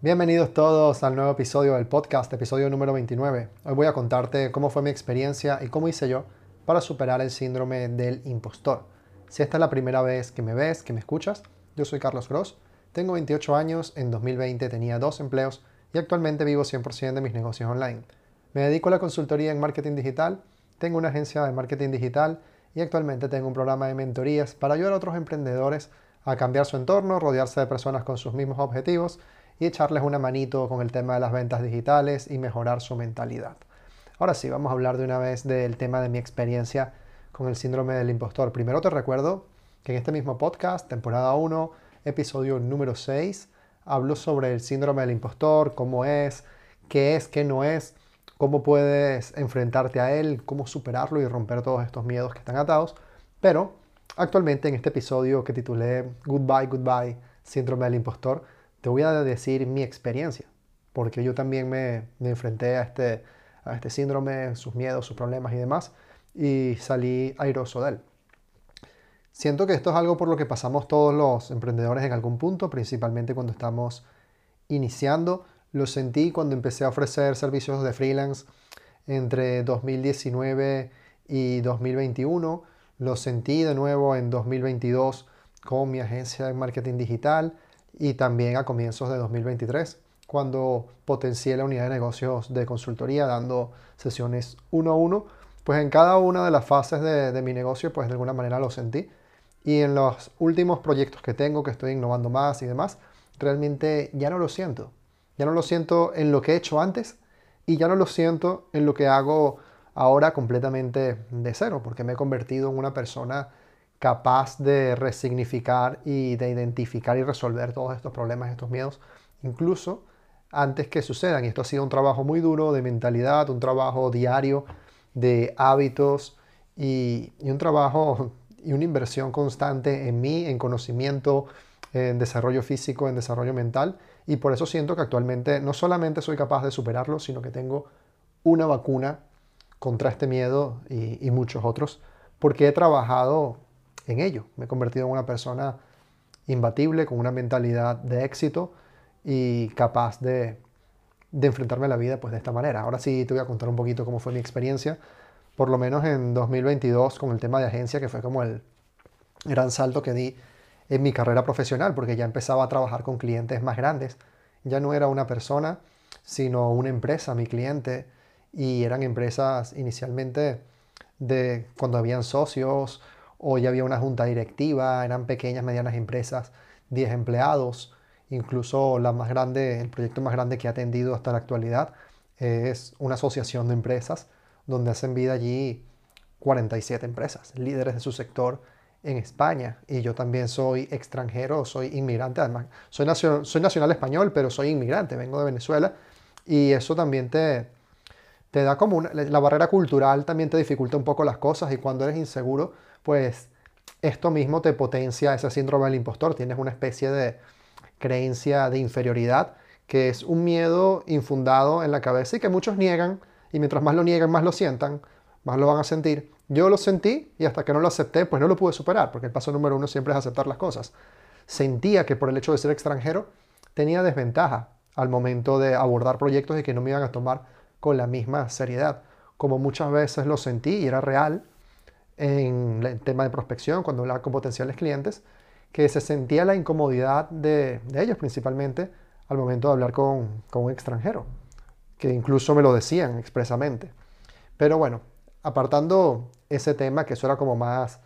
Bienvenidos todos al nuevo episodio del podcast, episodio número 29. Hoy voy a contarte cómo fue mi experiencia y cómo hice yo para superar el síndrome del impostor. Si esta es la primera vez que me ves, que me escuchas, yo soy Carlos Gross, tengo 28 años, en 2020 tenía dos empleos y actualmente vivo 100% de mis negocios online. Me dedico a la consultoría en marketing digital, tengo una agencia de marketing digital y actualmente tengo un programa de mentorías para ayudar a otros emprendedores a cambiar su entorno, rodearse de personas con sus mismos objetivos y echarles una manito con el tema de las ventas digitales y mejorar su mentalidad. Ahora sí, vamos a hablar de una vez del tema de mi experiencia con el síndrome del impostor. Primero te recuerdo que en este mismo podcast, temporada 1, episodio número 6, hablo sobre el síndrome del impostor, cómo es, qué es, qué no es, cómo puedes enfrentarte a él, cómo superarlo y romper todos estos miedos que están atados. Pero actualmente en este episodio que titulé Goodbye, Goodbye, síndrome del impostor, te voy a decir mi experiencia, porque yo también me, enfrenté este, a este síndrome, sus miedos, sus problemas y demás, y salí airoso de él. Siento que esto es algo por lo que pasamos todos los emprendedores en algún punto, principalmente cuando estamos iniciando. Lo sentí cuando empecé a ofrecer servicios de freelance entre 2019 y 2021. Lo sentí de nuevo en 2022 con mi agencia de marketing digital y también a comienzos de 2023, cuando potencié la unidad de negocios de consultoría dando sesiones uno a uno, pues en cada una de las fases de, mi negocio, pues de alguna manera lo sentí. Y en los últimos proyectos que tengo, que estoy innovando más y demás, realmente ya no lo siento. Ya no lo siento en lo que he hecho antes y ya no lo siento en lo que hago ahora completamente de cero, porque me he convertido en una persona capaz de resignificar y de identificar y resolver todos estos problemas, estos miedos, incluso antes que sucedan. Y esto ha sido un trabajo muy duro de mentalidad, un trabajo diario de hábitos y, un trabajo y una inversión constante en mí, en conocimiento, en desarrollo físico, en desarrollo mental. Y por eso siento que actualmente no solamente soy capaz de superarlo, sino que tengo una vacuna contra este miedo y, y muchos otros, porque he trabajado en ello. Me he convertido en una persona imbatible, con una mentalidad de éxito y capaz de, enfrentarme a la vida pues, de esta manera. Ahora sí te voy a contar un poquito cómo fue mi experiencia, por lo menos en 2022 con el tema de agencia, que fue como el gran salto que di en mi carrera profesional, porque ya empezaba a trabajar con clientes más grandes. Ya no era una persona, sino una empresa, mi cliente, y eran empresas inicialmente de cuando habían socios o ya había una junta directiva, eran pequeñas, medianas empresas, 10 empleados, incluso la más grande, el proyecto más grande que ha atendido hasta la actualidad es una asociación de empresas donde hacen vida allí 47 empresas, líderes de su sector en España. Y yo también soy extranjero, soy inmigrante, además, soy, nacional español, pero soy inmigrante, vengo de Venezuela. Y eso también te, te da como una, la barrera cultural también te dificulta un poco las cosas y cuando eres inseguro, pues esto mismo te potencia ese síndrome del impostor. Tienes una especie de creencia de inferioridad que es un miedo infundado en la cabeza y que muchos niegan y mientras más lo niegan, más lo sientan, más lo van a sentir. Yo lo sentí y hasta que no lo acepté, pues no lo pude superar, porque el paso número uno siempre es aceptar las cosas. Sentía que por el hecho de ser extranjero tenía desventaja al momento de abordar proyectos y que no me iban a tomar con la misma seriedad, como muchas veces lo sentí y era real en el tema de prospección, cuando hablaba con potenciales clientes, que se sentía la incomodidad de, ellos principalmente al momento de hablar con, con, un extranjero, que incluso me lo decían expresamente. Pero bueno, apartando ese tema, que eso era como más,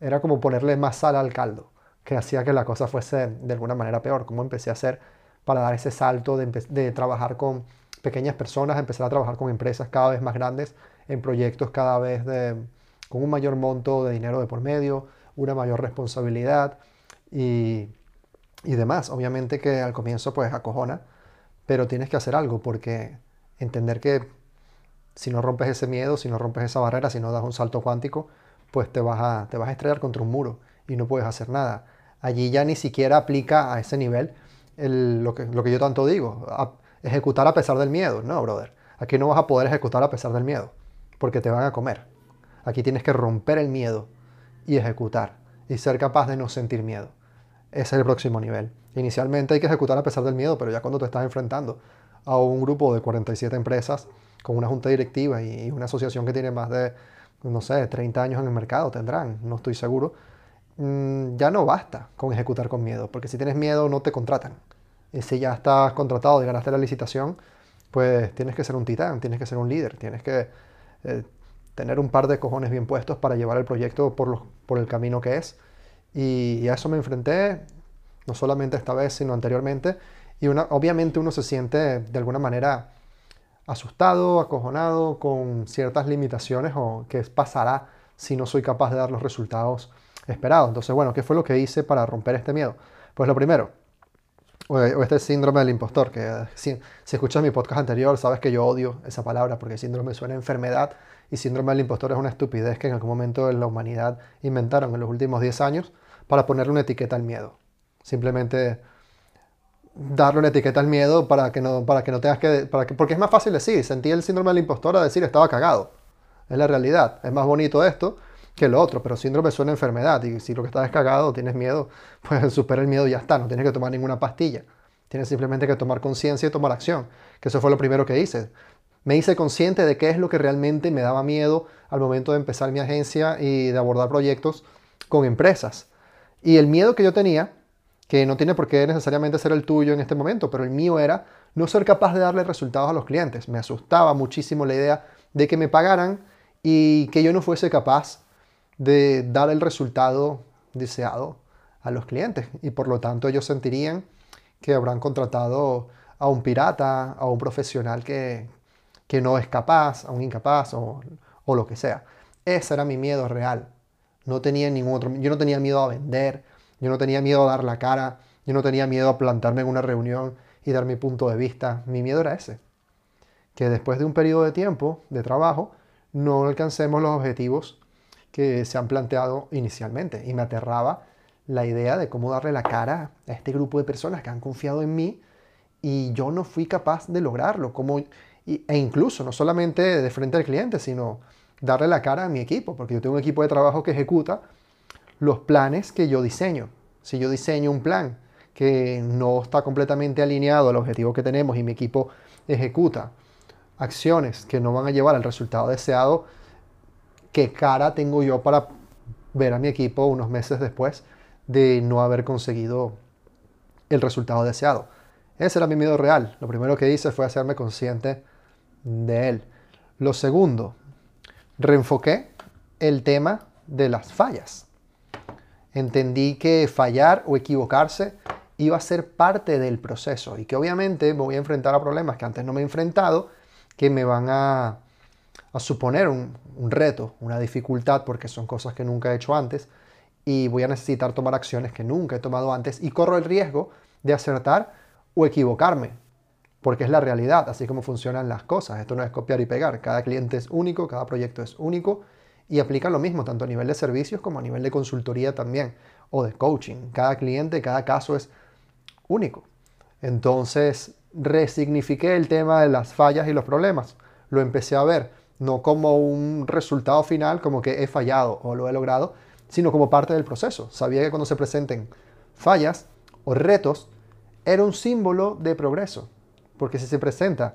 era como ponerle más sal al caldo, que hacía que la cosa fuese de alguna manera peor, como empecé a hacer para dar ese salto de, de trabajar con pequeñas personas empezar a trabajar con empresas cada vez más grandes en proyectos cada vez de, con un mayor monto de dinero de por medio, una mayor responsabilidad y, y demás. Obviamente que al comienzo pues acojona, pero tienes que hacer algo porque entender que si no rompes ese miedo, si no rompes esa barrera, si no das un salto cuántico, pues te vas a, te vas a estrellar contra un muro y no puedes hacer nada. Allí ya ni siquiera aplica a ese nivel lo, que, lo que yo tanto digo ejecutar a pesar del miedo. No, brother. Aquí no vas a poder ejecutar a pesar del miedo, porque te van a comer. Aquí tienes que romper el miedo y ejecutar y ser capaz de no sentir miedo. ese es el próximo nivel. Inicialmente hay que ejecutar a pesar del miedo, pero ya cuando te estás enfrentando a un grupo de 47 empresas con una junta directiva y una asociación que tiene más de, no sé, 30 años en el mercado, tendrán, no estoy seguro, mm, ya no basta con ejecutar con miedo, porque si tienes miedo no te contratan. Y si ya estás contratado y ganaste la licitación, pues tienes que ser un titán, tienes que ser un líder, tienes que eh, tener un par de cojones bien puestos para llevar el proyecto por, los, por el camino que es. Y, a eso me enfrenté, no solamente esta vez, sino anteriormente. Y una, obviamente uno se siente de alguna manera asustado, acojonado, con ciertas limitaciones o qué pasará si no soy capaz de dar los resultados esperados. Entonces, bueno, ¿qué fue lo que hice para romper este miedo? Pues lo primero, o este síndrome del impostor, que si, si, escuchas mi podcast anterior, sabes que yo odio esa palabra porque síndrome suena a enfermedad y síndrome del impostor es una estupidez que en algún momento en la humanidad inventaron en los últimos 10 años para ponerle una etiqueta al miedo. Simplemente darle una etiqueta al miedo para que no, para que no tengas que, para que... Porque es más fácil decir, sentí el síndrome del impostor a decir estaba cagado. Es la realidad. Es más bonito esto que lo otro, pero síndrome suena a enfermedad y si lo que estás es cagado, tienes miedo, pues supera el miedo y ya está, no tienes que tomar ninguna pastilla. Tienes simplemente que tomar conciencia y tomar acción, que eso fue lo primero que hice. Me hice consciente de qué es lo que realmente me daba miedo al momento de empezar mi agencia y de abordar proyectos con empresas. Y el miedo que yo tenía, que no tiene por qué necesariamente ser el tuyo en este momento, pero el mío era no ser capaz de darle resultados a los clientes. Me asustaba muchísimo la idea de que me pagaran y que yo no fuese capaz de dar el resultado deseado a los clientes. Y por lo tanto ellos sentirían que habrán contratado a un pirata, a un profesional que, que no es capaz, a un incapaz o, o lo que sea. Ese era mi miedo real. No tenía ningún otro. Yo no tenía miedo a vender, yo no tenía miedo a dar la cara, yo no tenía miedo a plantarme en una reunión y dar mi punto de vista. Mi miedo era ese. Que después de un periodo de tiempo de trabajo no alcancemos los objetivos que se han planteado inicialmente. Y me aterraba la idea de cómo darle la cara a este grupo de personas que han confiado en mí y yo no fui capaz de lograrlo. Como e incluso no solamente de frente al cliente, sino darle la cara a mi equipo, porque yo tengo un equipo de trabajo que ejecuta los planes que yo diseño. Si yo diseño un plan que no está completamente alineado al objetivo que tenemos y mi equipo ejecuta acciones que no van a llevar al resultado deseado, ¿qué cara tengo yo para ver a mi equipo unos meses después de no haber conseguido el resultado deseado? Ese era mi miedo real. Lo primero que hice fue hacerme consciente de él. Lo segundo, reenfoqué el tema de las fallas. Entendí que fallar o equivocarse iba a ser parte del proceso y que obviamente me voy a enfrentar a problemas que antes no me he enfrentado, que me van a, suponer un, un reto, una dificultad, porque son cosas que nunca he hecho antes y voy a necesitar tomar acciones que nunca he tomado antes y corro el riesgo de acertar o equivocarme porque es la realidad, así como funcionan las cosas. Esto no es copiar y pegar. Cada cliente es único, cada proyecto es único y aplica lo mismo tanto a nivel de servicios como a nivel de consultoría también o de coaching. Cada cliente, cada caso es único. Entonces, resignifiqué el tema de las fallas y los problemas. Lo empecé a ver no como un resultado final, como que he fallado o lo he logrado, sino como parte del proceso. Sabía que cuando se presenten fallas o retos, era un símbolo de progreso. Porque si se presenta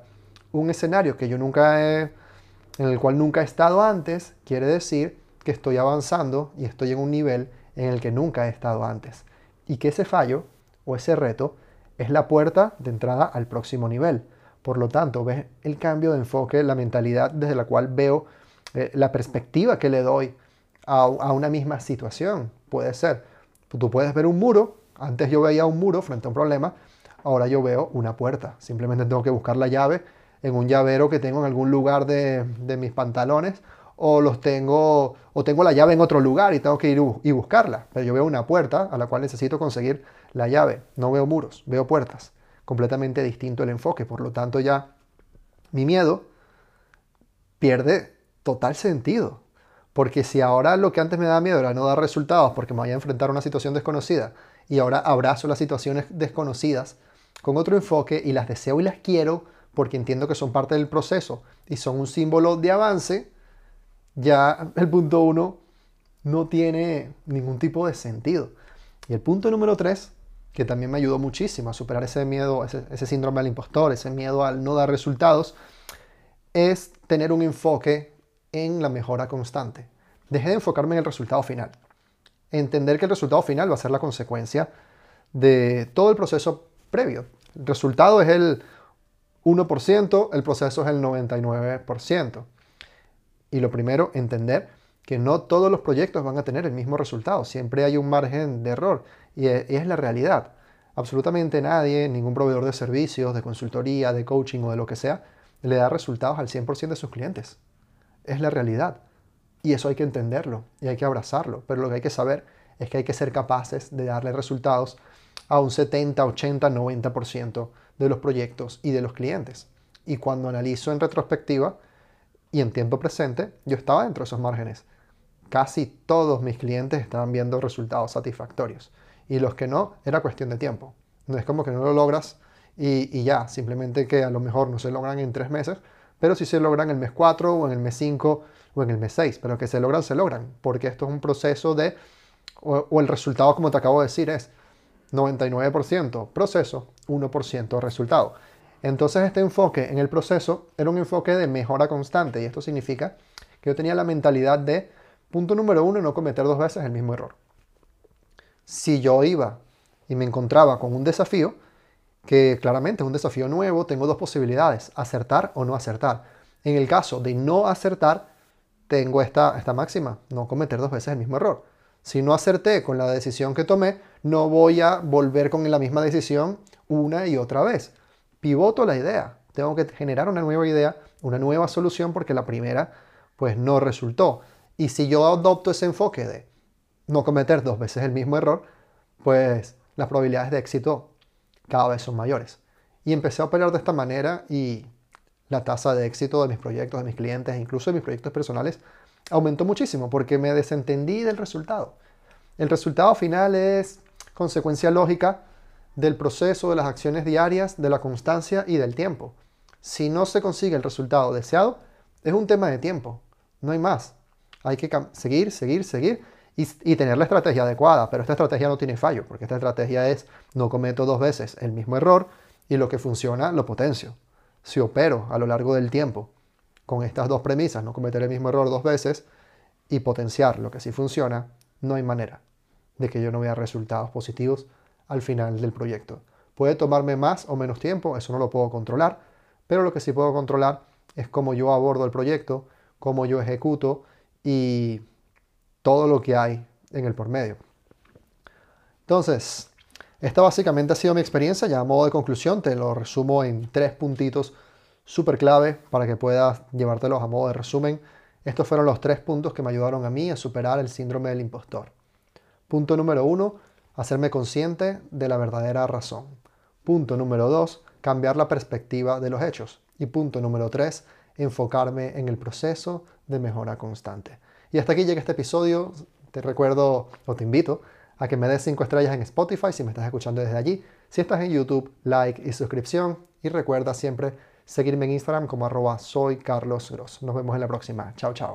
un escenario que yo nunca he, en el cual nunca he estado antes, quiere decir que estoy avanzando y estoy en un nivel en el que nunca he estado antes. Y que ese fallo o ese reto es la puerta de entrada al próximo nivel. Por lo tanto, ves el cambio de enfoque, la mentalidad desde la cual veo eh, la perspectiva que le doy a, a una misma situación. Puede ser, tú puedes ver un muro, antes yo veía un muro frente a un problema, ahora yo veo una puerta. Simplemente tengo que buscar la llave en un llavero que tengo en algún lugar de, mis pantalones o los tengo o tengo la llave en otro lugar y tengo que ir y buscarla. Pero yo veo una puerta a la cual necesito conseguir la llave. No veo muros, veo puertas. Completamente distinto el enfoque. Por lo tanto ya mi miedo pierde total sentido. Porque si ahora lo que antes me daba miedo era no dar resultados porque me voy a enfrentar a una situación desconocida y ahora abrazo las situaciones desconocidas con otro enfoque y las deseo y las quiero porque entiendo que son parte del proceso y son un símbolo de avance, ya el punto uno no tiene ningún tipo de sentido. Y el punto número tres, que también me ayudó muchísimo a superar ese miedo, ese, síndrome del impostor, ese miedo al no dar resultados, es tener un enfoque en la mejora constante. Dejé de enfocarme en el resultado final. Entender que el resultado final va a ser la consecuencia de todo el proceso El resultado es el 1%, el proceso es el 99%. Y lo primero, entender que no todos los proyectos van a tener el mismo resultado. Siempre hay un margen de error y e, es, la realidad. Absolutamente nadie, ningún proveedor de servicios, de consultoría, de coaching o de lo que sea, le da resultados al 100% de sus clientes. Es la realidad. Y eso hay que entenderlo y hay que abrazarlo. Pero lo que hay que saber es que hay que ser capaces de darle resultados a un 70, 80, 90% de los proyectos y de los clientes. Y cuando analizo en retrospectiva y en tiempo presente, yo estaba dentro de esos márgenes. Casi todos mis clientes estaban viendo resultados satisfactorios. Y los que no, era cuestión de tiempo. No es como que no lo logras y, ya, simplemente que a lo mejor no se logran en tres meses, pero sí se logran el mes 4 o en el mes 5 o en el mes 6. Pero que se logran, se logran. Porque esto es un proceso de, o el resultado, como te acabo de decir, es 99% proceso, 1% resultado. Entonces este enfoque en el proceso era un enfoque de mejora constante y esto significa que yo tenía la mentalidad de, punto número uno, no cometer dos veces el mismo error. Si yo iba y me encontraba con un desafío, que claramente es un desafío nuevo, tengo dos posibilidades, acertar o no acertar. En el caso de no acertar, tengo esta, esta máxima, no cometer dos veces el mismo error. Si no acerté con la decisión que tomé, no voy a volver con la misma decisión una y otra vez. Pivoto la idea. Tengo que generar una nueva idea, una nueva solución porque la primera pues no resultó. Y si yo adopto ese enfoque de no cometer dos veces el mismo error, pues las probabilidades de éxito cada vez son mayores. Y empecé a operar de esta manera y la tasa de éxito de mis proyectos, de mis clientes, incluso de mis proyectos personales, aumentó muchísimo porque me desentendí del resultado. El resultado final es consecuencia lógica del proceso, de las acciones diarias, de la constancia y del tiempo. Si no se consigue el resultado deseado, es un tema de tiempo, no hay más. Hay que seguir, seguir, seguir y, tener la estrategia adecuada, pero esta estrategia no tiene fallo, porque esta estrategia es no cometo dos veces el mismo error y lo que funciona lo potencio. Si opero a lo largo del tiempo con estas dos premisas, no cometer el mismo error dos veces y potenciar lo que sí funciona, no hay manera de que yo no vea resultados positivos al final del proyecto. Puede tomarme más o menos tiempo, eso no lo puedo controlar, pero lo que sí puedo controlar es cómo yo abordo el proyecto, cómo yo ejecuto y todo lo que hay en el por medio. Entonces, esta básicamente ha sido mi experiencia, ya a modo de conclusión te lo resumo en tres puntitos súper clave para que puedas llevártelos a modo de resumen. Estos fueron los tres puntos que me ayudaron a mí a superar el síndrome del impostor. Punto número uno, hacerme consciente de la verdadera razón. Punto número dos, cambiar la perspectiva de los hechos. Y punto número tres, enfocarme en el proceso de mejora constante. Y hasta aquí llega este episodio. Te recuerdo o te invito a que me des 5 estrellas en Spotify si me estás escuchando desde allí. Si estás en YouTube, like y suscripción. Y recuerda siempre seguirme en Instagram como arroba soy Carlos Gross. Nos vemos en la próxima. Chao, chao.